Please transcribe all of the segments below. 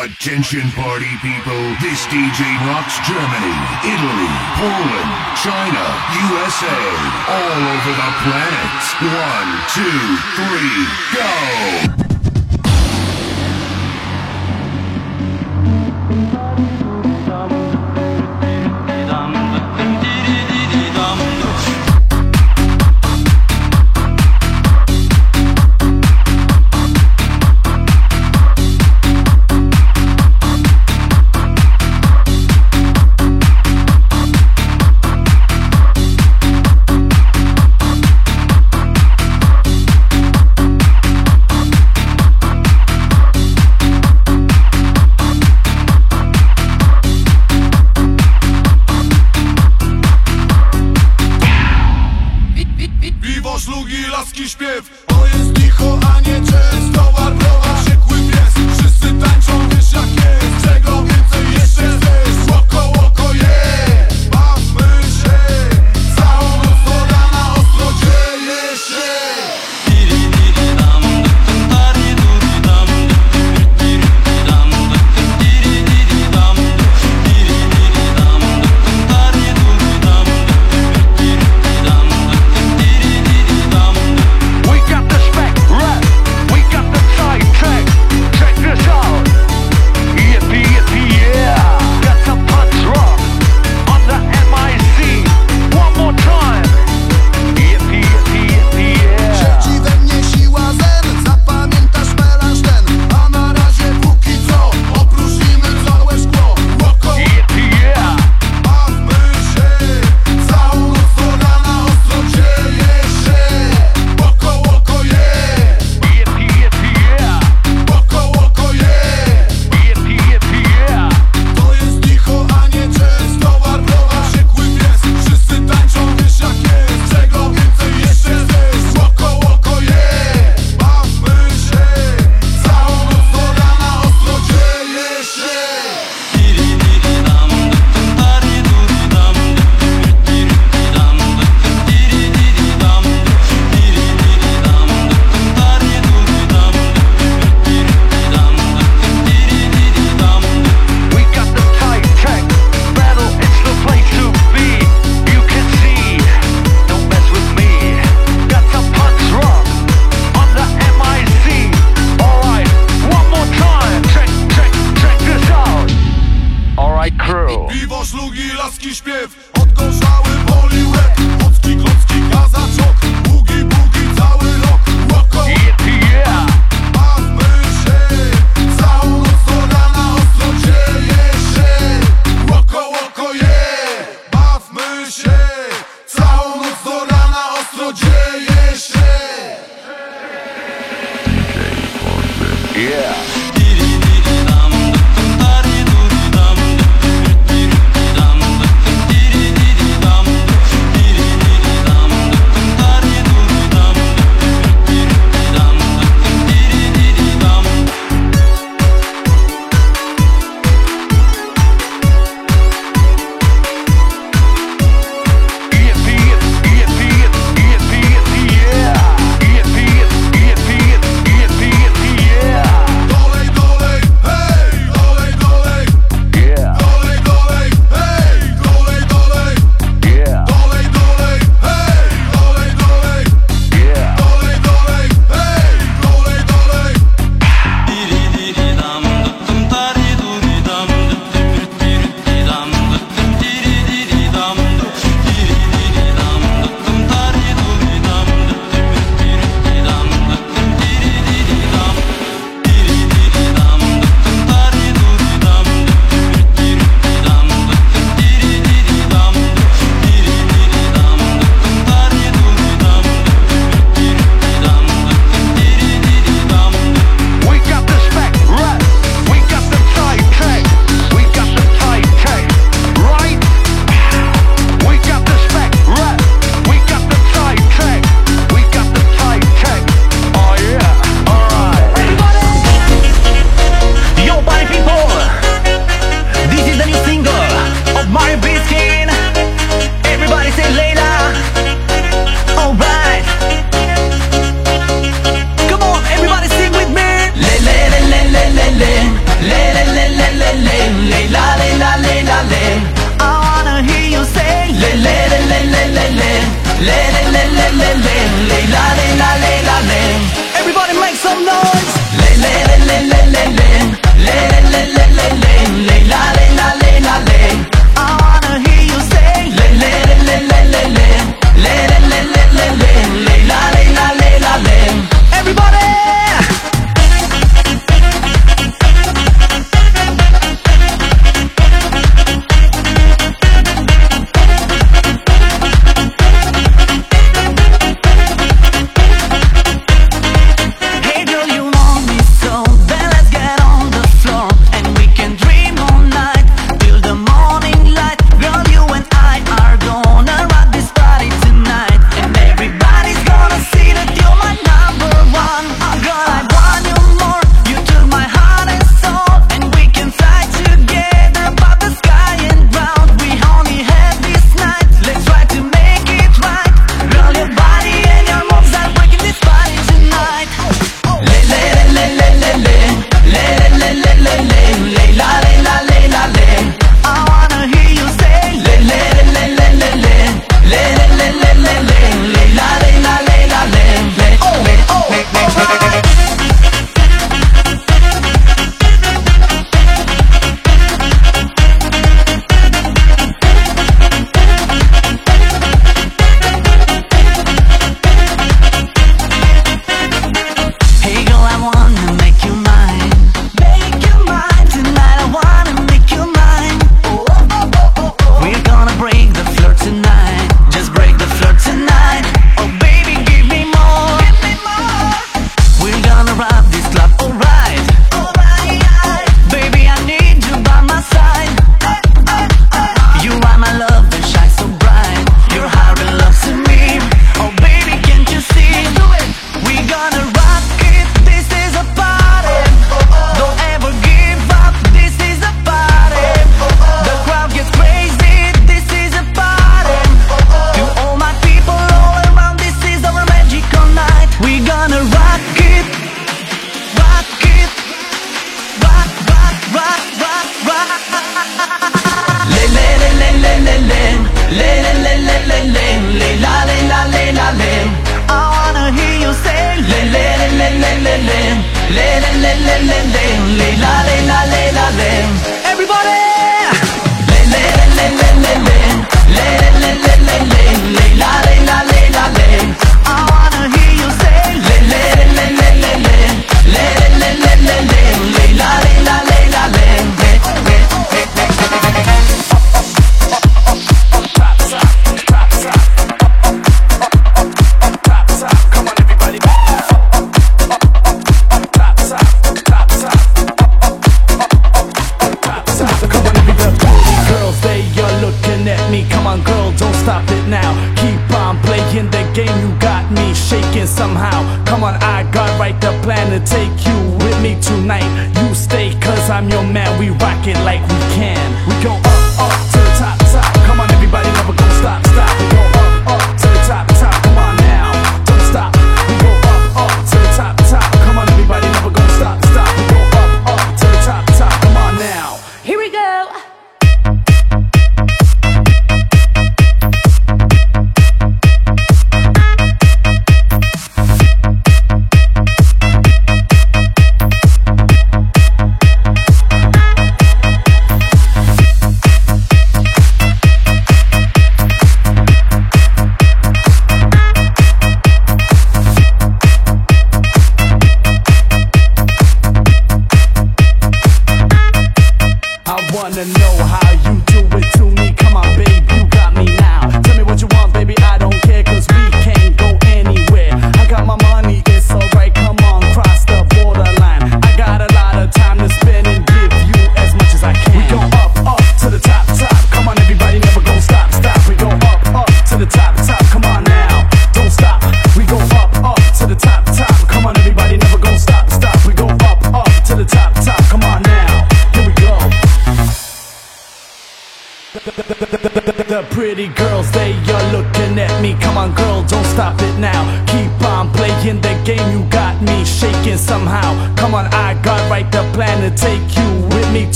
Attention party people, this DJ rocks Germany, Italy, Poland, China, USA, all over the planet. One, two, three, go!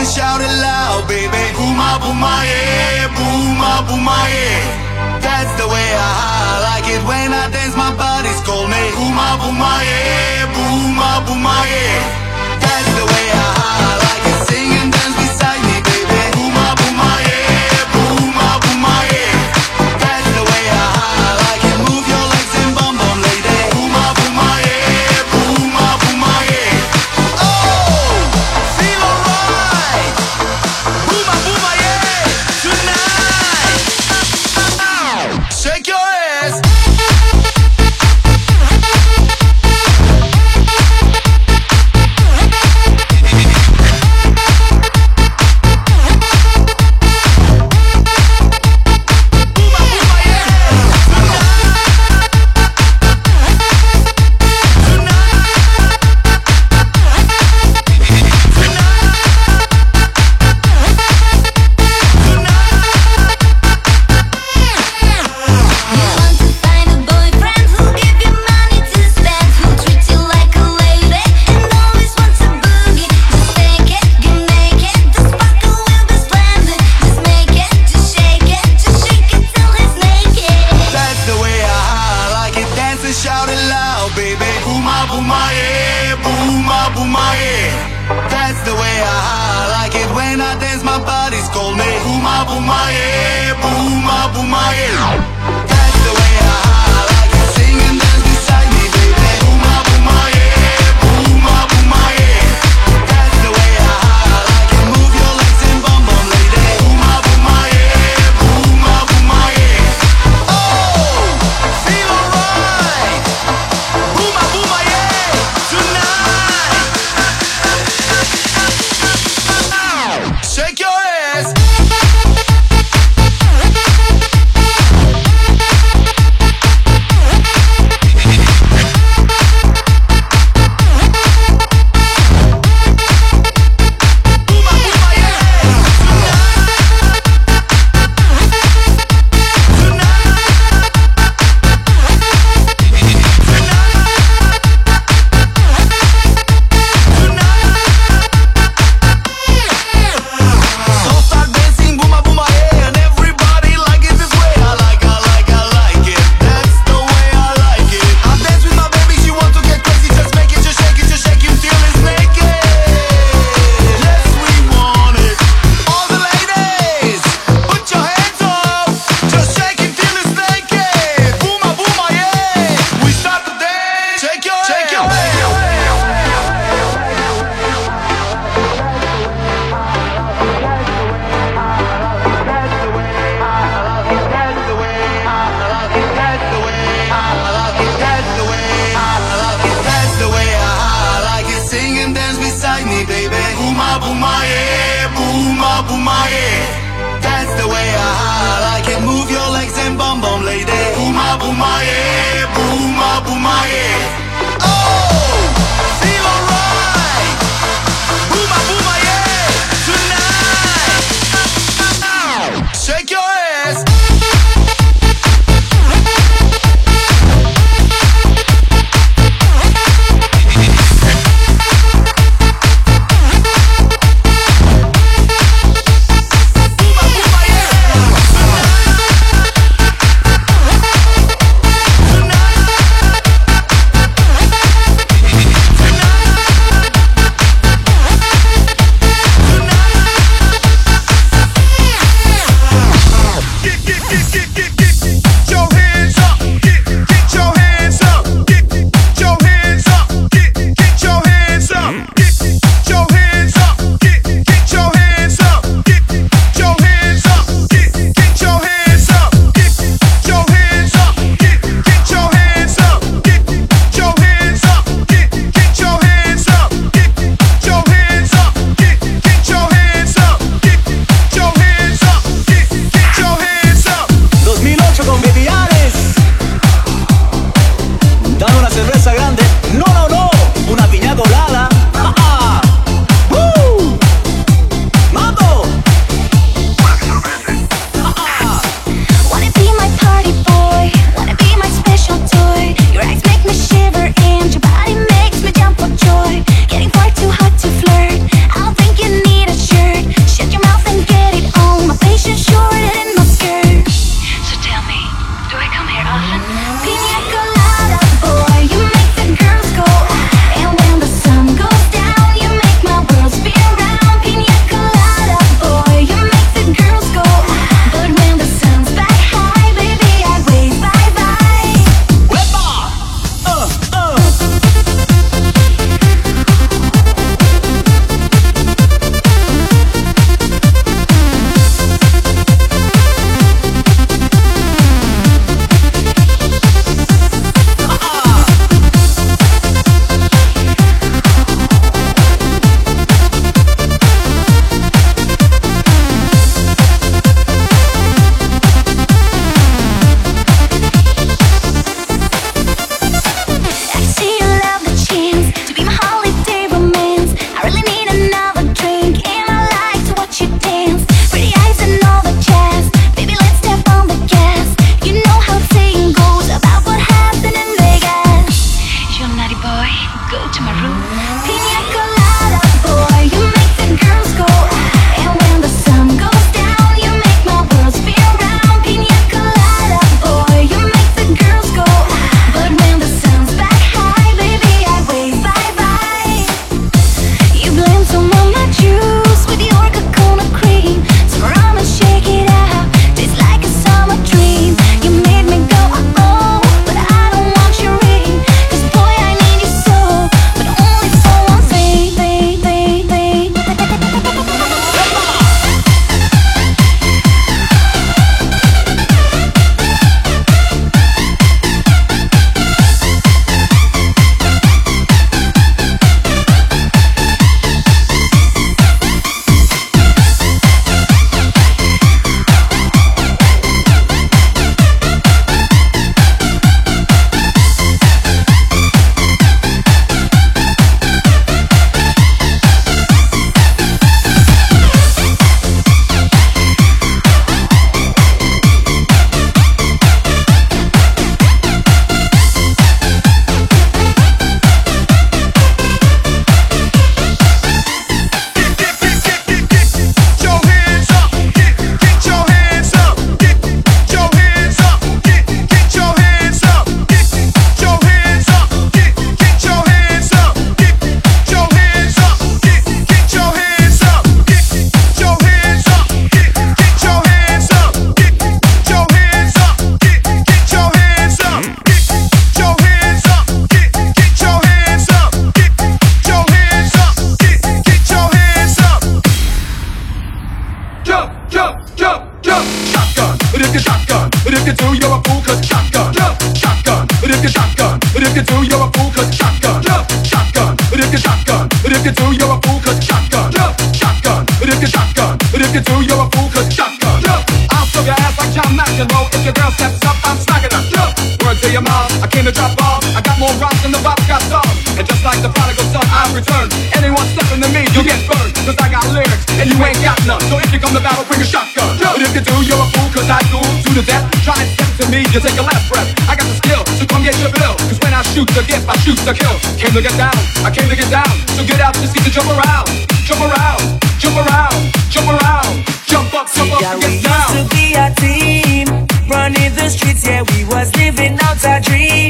and shout it loud, baby. Booma booma yeah, booma booma yeah. That's the way I, like it when I dance. My body's cold, me. Booma booma yeah, booma booma yeah. That's the down. So get out, just get to jump around, jump around, jump around, jump around, jump up, jump up, and get down. We used to be a team, running the streets, yeah, we was living out our dreams.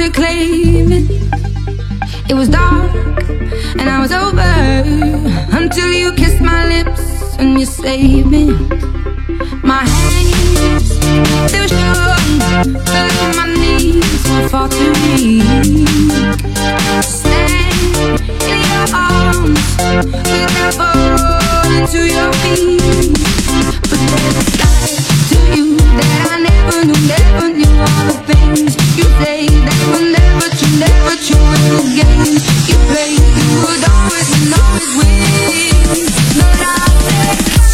could claim it. It was dark and I was over until you kissed my lips and you saved me. My hands, still shook, short, but my knees were far too weak. Stand in your arms, but never fall into your feet. But there's a to you that I never knew, never knew all the things you say you play, you would always and always win. But I said.